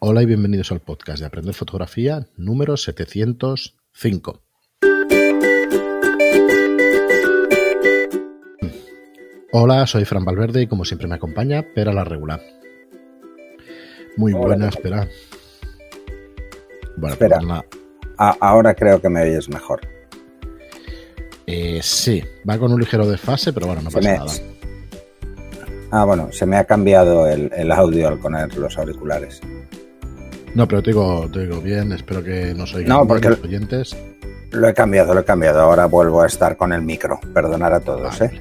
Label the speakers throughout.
Speaker 1: Hola y bienvenidos al podcast de Aprender Fotografía número 705. Hola, soy Fran Valverde y como siempre me acompaña Pera la Regular. Muy buena, espera.
Speaker 2: Bueno, espera. Pues ahora creo que me oyes mejor.
Speaker 1: Eh, sí, va con un ligero desfase, pero bueno, no pasa nada.
Speaker 2: Ah, bueno, se me ha cambiado el, audio al poner los auriculares.
Speaker 1: No, pero te digo, te digo bien, espero que no soy
Speaker 2: no, porque los oyentes. Lo he cambiado, lo he cambiado. Ahora vuelvo a estar con el micro. Perdonar a todos, ¿eh?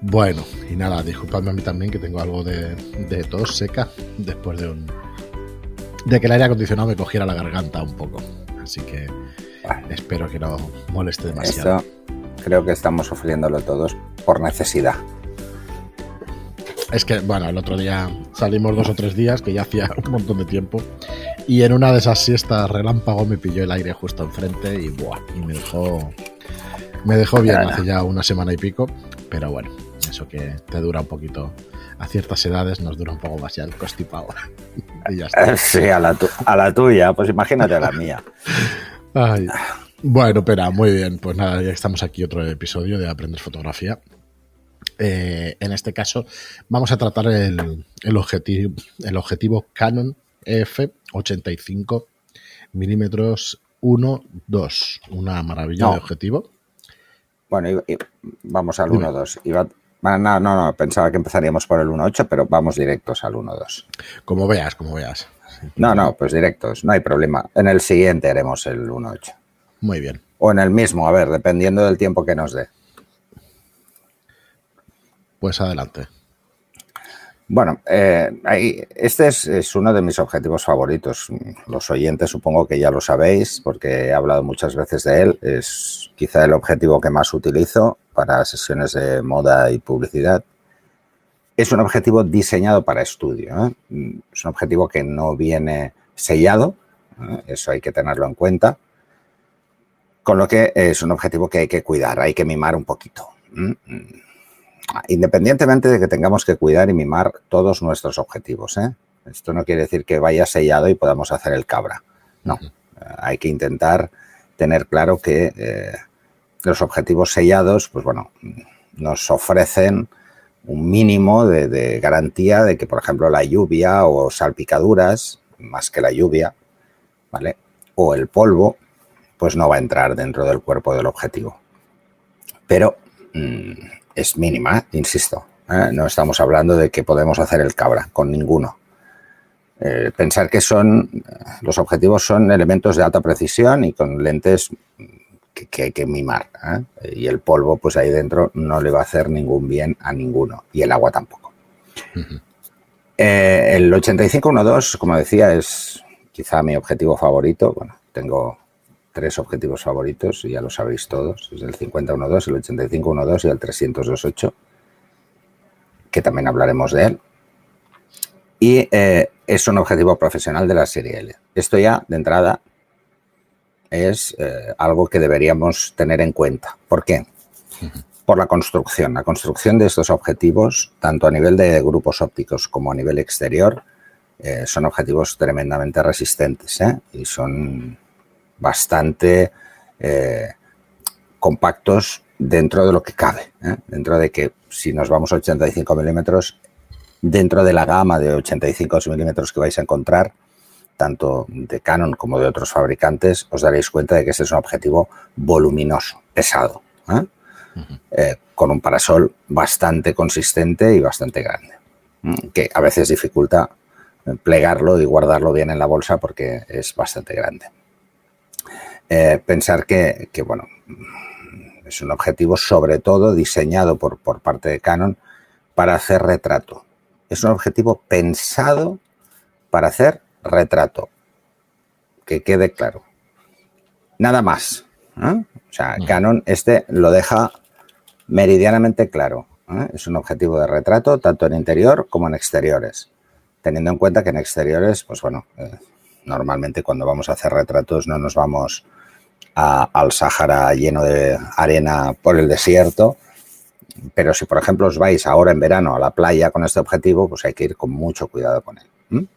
Speaker 1: Bueno, y nada, disculpadme a mí también que tengo algo de, tos seca después de un. de que el aire acondicionado me cogiera la garganta un poco. Así que espero que no moleste demasiado.
Speaker 2: creo que estamos sufriéndolo todos por necesidad.
Speaker 1: Es que, bueno, el otro día salimos dos o tres días, que ya hacía un montón de tiempo, y en una de esas siestas relámpago me pilló el aire justo enfrente y, buah, y me dejó, me dejó bien hace ya una semana y pico, pero bueno, eso que te dura un poquito, a ciertas edades nos dura un poco más ya el constipado.
Speaker 2: y ya está. Sí, a la, a la tuya, pues imagínate a la mía.
Speaker 1: Bueno, espera, muy bien. Pues nada, ya estamos aquí otro episodio de Aprender Fotografía. Eh, en este caso vamos a tratar el, objetivo, el objetivo Canon EF 85 milímetros 1.2. Una maravilla de objetivo.
Speaker 2: Bueno, vamos al 1.2. No, no, no, pensaba que empezaríamos por el 1.8, pero vamos directos al 1.2.
Speaker 1: Como veas, como veas.
Speaker 2: No, no, pues directos, no hay problema. En el siguiente haremos el 1.8.
Speaker 1: Muy bien.
Speaker 2: O en el mismo, a ver, dependiendo del tiempo que nos dé.
Speaker 1: Pues adelante.
Speaker 2: Bueno, eh, este es, uno de mis objetivos favoritos. Los oyentes supongo que ya lo sabéis porque he hablado muchas veces de él. Es quizá el objetivo que más utilizo para sesiones de moda y publicidad. Es un objetivo diseñado para estudio. ¿eh? Es un objetivo que no viene sellado, ¿eh? eso hay que tenerlo en cuenta. Con lo que es un objetivo que hay que cuidar, hay que mimar un poquito independientemente de que tengamos que cuidar y mimar todos nuestros objetivos. ¿eh? Esto no quiere decir que vaya sellado y podamos hacer el cabra. No, eh, hay que intentar tener claro que eh, los objetivos sellados, pues bueno, nos ofrecen un mínimo de, garantía de que, por ejemplo, la lluvia o salpicaduras, más que la lluvia, ¿vale? O el polvo, pues no va a entrar dentro del cuerpo del objetivo. Pero mm, es mínima, insisto. ¿eh? No estamos hablando de que podemos hacer el cabra con ninguno. Eh, pensar que son los objetivos son elementos de alta precisión y con lentes que, hay que mimar. ¿eh? Y el polvo, pues ahí dentro no le va a hacer ningún bien a ninguno. Y el agua tampoco. el 8512, como decía, es quizá mi objetivo favorito. Bueno, tengo tres objetivos favoritos, y ya lo sabéis todos, es el 5012, el 8512 y el 328, que también hablaremos de él. Y eh, es un objetivo profesional de la serie L. Esto ya, de entrada, es eh, algo que deberíamos tener en cuenta. ¿Por qué? Por la construcción. La construcción de estos objetivos, tanto a nivel de grupos ópticos como a nivel exterior, eh, son objetivos tremendamente resistentes y son bastante eh, compactos dentro de lo que cabe. ¿eh? Dentro de que si nos vamos a 85 milímetros, dentro de la gama de 85 milímetros que vais a encontrar, tanto de Canon como de otros fabricantes, os daréis cuenta de que este es un objetivo voluminoso, pesado, ¿eh? con un parasol bastante consistente y bastante grande, que a veces dificulta plegarlo y guardarlo bien en la bolsa porque es bastante grande. Eh, pensar que, bueno, es un objetivo sobre todo diseñado por, por parte de Canon para hacer retrato. Es un objetivo pensado para hacer retrato. Que quede claro. Nada más. ¿eh? O sea, Canon este lo deja meridianamente claro. ¿eh? Es un objetivo de retrato tanto en interior como en exteriores. Teniendo en cuenta que en exteriores, pues bueno, normalmente cuando vamos a hacer retratos no nos vamos al Sáhara lleno de arena por el desierto. Pero si, por ejemplo, os vais ahora en verano a la playa con este objetivo, pues hay que ir con mucho cuidado con él.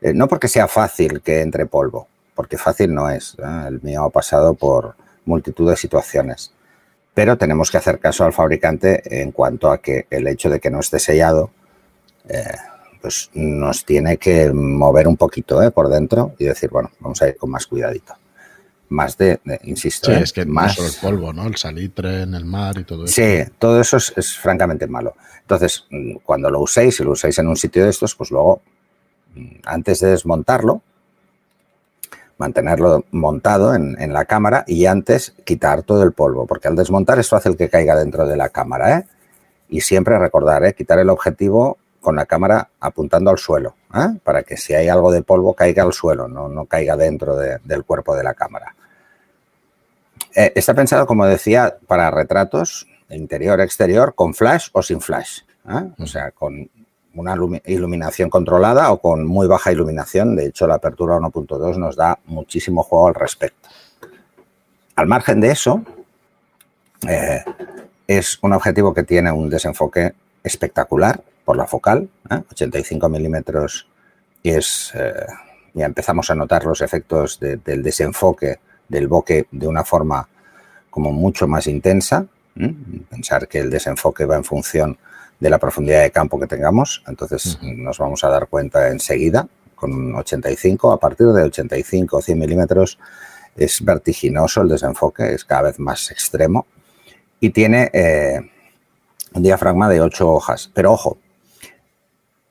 Speaker 2: Eh, no porque sea fácil que entre polvo, porque fácil no es. ¿eh? El mío ha pasado por multitud de situaciones. Pero tenemos que hacer caso al fabricante en cuanto a que el hecho de que no esté sellado, eh, pues nos tiene que mover un poquito por dentro y decir, bueno, vamos a ir con más cuidadito más de, insisto.
Speaker 1: Sí, es que más el polvo, ¿no? El salitre en el mar y todo eso.
Speaker 2: Sí, todo eso es, francamente malo. Entonces, mm, cuando lo uséis, si lo usáis en un sitio de estos, pues luego, mm, antes de desmontarlo, mantenerlo montado en, la cámara y antes quitar todo el polvo, porque al desmontar es fácil que caiga dentro de la cámara, ¿eh? Y siempre recordar, ¿eh? Quitar el objetivo con la cámara apuntando al suelo, ¿eh? para que si hay algo de polvo caiga al suelo, no, no caiga dentro del cuerpo de la cámara. Eh, está pensado, como decía, para retratos interior-exterior con flash o sin flash. ¿eh? O sea, con una iluminación controlada o con muy baja iluminación. De hecho, la apertura 1.2 nos da muchísimo juego al respecto. Al margen de eso, eh, es un objetivo que tiene un desenfoque espectacular por la focal, 85 milímetros es, ya empezamos a notar los efectos del desenfoque del bokeh de una forma como mucho más intensa. Pensar que el desenfoque va en función de la profundidad de campo que tengamos, entonces nos vamos a dar cuenta enseguida con 85, a partir de 85 o 100 milímetros es vertiginoso el desenfoque, es cada vez más extremo y tiene eh, un diafragma de 8 hojas. Pero ojo,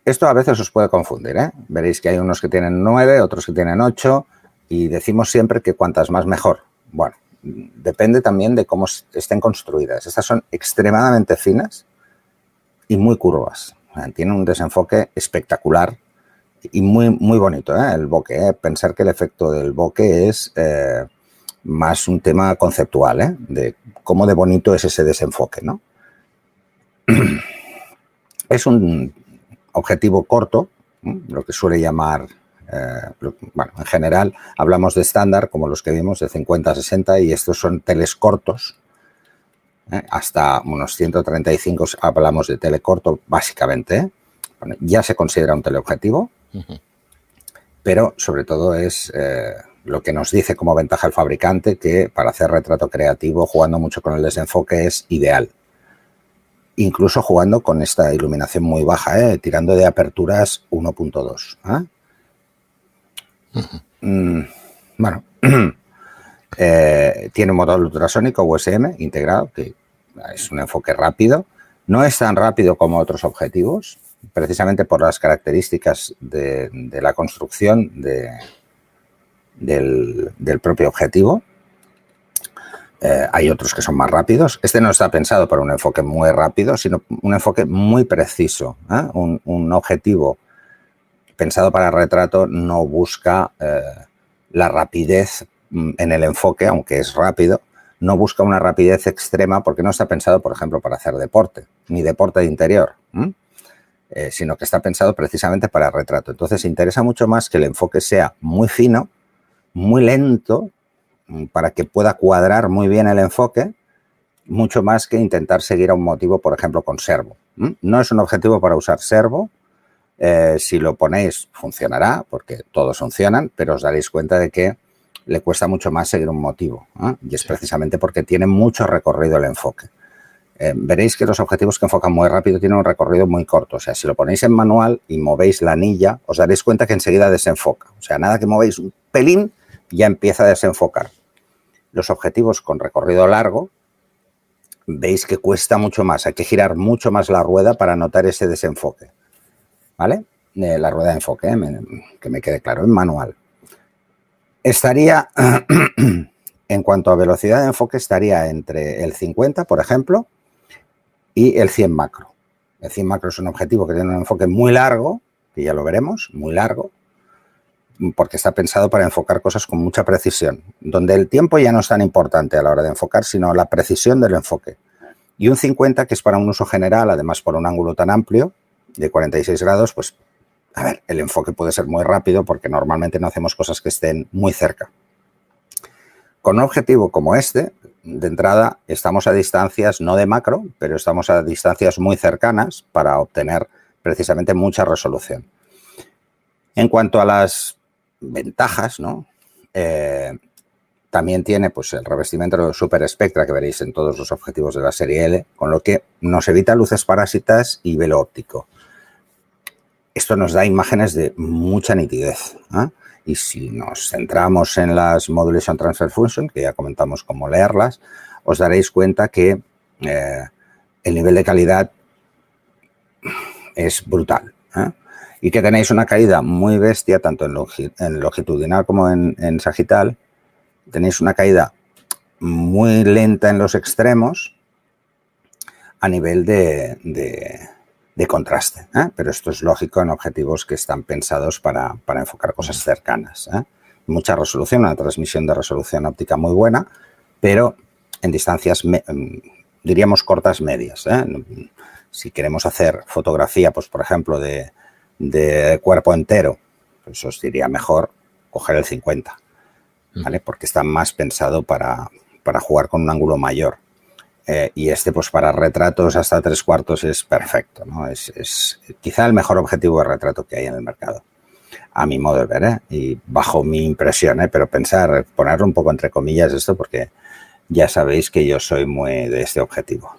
Speaker 2: esto a veces os puede confundir. ¿eh? Veréis que hay unos que tienen 9, otros que tienen 8 y decimos siempre que cuantas más mejor. Bueno, depende también de cómo estén construidas. Estas son extremadamente finas y muy curvas. Tiene un desenfoque espectacular y muy, muy bonito ¿eh? el bokeh. ¿eh? Pensar que el efecto del bokeh es eh, más un tema conceptual, de cómo de bonito es ese desenfoque. ¿no? es un objetivo corto, lo que suele llamar eh, bueno, en general hablamos de estándar como los que vimos de 50 a 60 y estos son teles cortos. ¿eh? hasta unos 135 hablamos de telecorto básicamente. ¿eh? ya se considera un teleobjetivo, pero sobre todo es lo que nos dice como ventaja el fabricante que para hacer retrato creativo jugando mucho con el desenfoque es ideal incluso jugando con esta iluminación muy baja, tirando de aperturas 1.2. Mm, bueno, eh, tiene un motor ultrasónico USM integrado, que es un enfoque rápido. No es tan rápido como otros objetivos, precisamente por las características de, la construcción del, propio objetivo. Eh, hay otros que son más rápidos. Este no está pensado para un enfoque muy rápido, sino un enfoque muy preciso. ¿eh? un, objetivo pensado para retrato no busca eh, la rapidez mm, en el enfoque, aunque es rápido, no busca una rapidez extrema porque no está pensado, por ejemplo, para hacer deporte, ni deporte de interior, eh, sino que está pensado precisamente para retrato. Entonces, interesa mucho más que el enfoque sea muy fino, muy lento, mm, para que pueda cuadrar muy bien el enfoque, mucho más que intentar seguir a un motivo, por ejemplo, con servo. No es un objetivo para usar servo, eh, si lo ponéis, funcionará, porque todos funcionan, pero os daréis cuenta de que le cuesta mucho más seguir un motivo. Y es precisamente porque tiene mucho recorrido el enfoque. Eh, veréis que los objetivos que enfocan muy rápido tienen un recorrido muy corto. O sea, si lo ponéis en manual y movéis la anilla, os daréis cuenta que enseguida desenfoca. O sea, nada que movéis un pelín, ya empieza a desenfocar. Los objetivos con recorrido largo, veis que cuesta mucho más. Hay que girar mucho más la rueda para notar ese desenfoque. ¿Vale? la rueda de enfoque, que me quede claro, en manual. Estaría, en cuanto a velocidad de enfoque, estaría entre el 50, por ejemplo, y el 100 macro. El 100 macro es un objetivo que tiene un enfoque muy largo, que ya lo veremos, muy largo, porque está pensado para enfocar cosas con mucha precisión, donde el tiempo ya no es tan importante a la hora de enfocar, sino la precisión del enfoque. Y un 50 que es para un uso general, además por un ángulo tan amplio, de 46 grados, pues, a ver, el enfoque puede ser muy rápido porque normalmente no hacemos cosas que estén muy cerca. Con un objetivo como este, de entrada, estamos a distancias no de macro, pero estamos a distancias muy cercanas para obtener precisamente mucha resolución. En cuanto a las ventajas, ¿no? Eh, también tiene pues, el revestimiento Super Spectra que veréis en todos los objetivos de la serie L, con lo que nos evita luces parásitas y velo óptico. Esto nos da imágenes de mucha nitidez. ¿eh? Y si nos centramos en las Modulation Transfer Function, que ya comentamos cómo leerlas, os daréis cuenta que eh, el nivel de calidad es brutal. ¿eh? Y que tenéis una caída muy bestia, tanto en, longitudinal como en, sagital. Tenéis una caída muy lenta en los extremos a nivel de, contraste. ¿eh? Pero esto es lógico en objetivos que están pensados para, enfocar cosas cercanas. Mucha resolución, una transmisión de resolución óptica muy buena, pero en distancias, diríamos, cortas medias. ¿eh? Si queremos hacer fotografía, pues por ejemplo, de, cuerpo entero, pues os diría mejor coger el 50, ¿vale? Porque está más pensado para, jugar con un ángulo mayor. Eh, y este, pues para retratos hasta tres cuartos es perfecto, ¿no? Es, es, quizá el mejor objetivo de retrato que hay en el mercado, a mi modo de ver, ¿eh? Y bajo mi impresión, ¿eh? Pero pensar, ponerlo un poco entre comillas esto, porque ya sabéis que yo soy muy de este objetivo.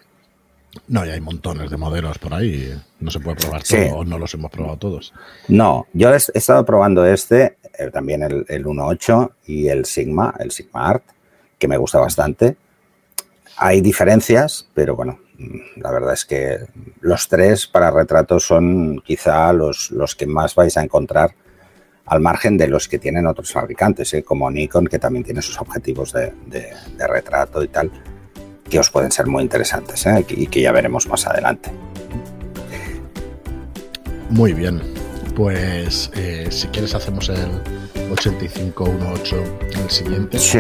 Speaker 1: No, y hay montones de modelos por ahí. No se puede probar todo, o no los hemos probado todos.
Speaker 2: No, yo he, estado probando este, eh, también el, el 1.8 y el Sigma, el Sigma Art, que me gusta bastante. Hay diferencias, pero bueno, la verdad es que los tres para retratos son quizá los, los que más vais a encontrar al margen de los que tienen otros fabricantes, ¿eh? como Nikon, que también tiene sus objetivos de, retrato y tal, que os pueden ser muy interesantes ¿eh? y que ya veremos más adelante.
Speaker 1: Muy bien, pues eh, si quieres hacemos el 8518 el siguiente.
Speaker 2: Sí,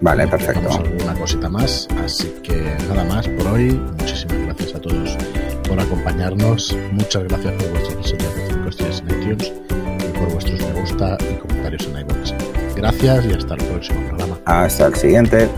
Speaker 2: vale, perfecto.
Speaker 1: alguna cosita más, así que nada más por hoy. Muchísimas gracias a todos por acompañarnos. Muchas gracias por vuestra presencia de 5 estrellas en iTunes por vuestros me gusta y comentarios en iVoox. Gracias y hasta el próximo programa.
Speaker 2: Hasta el siguiente.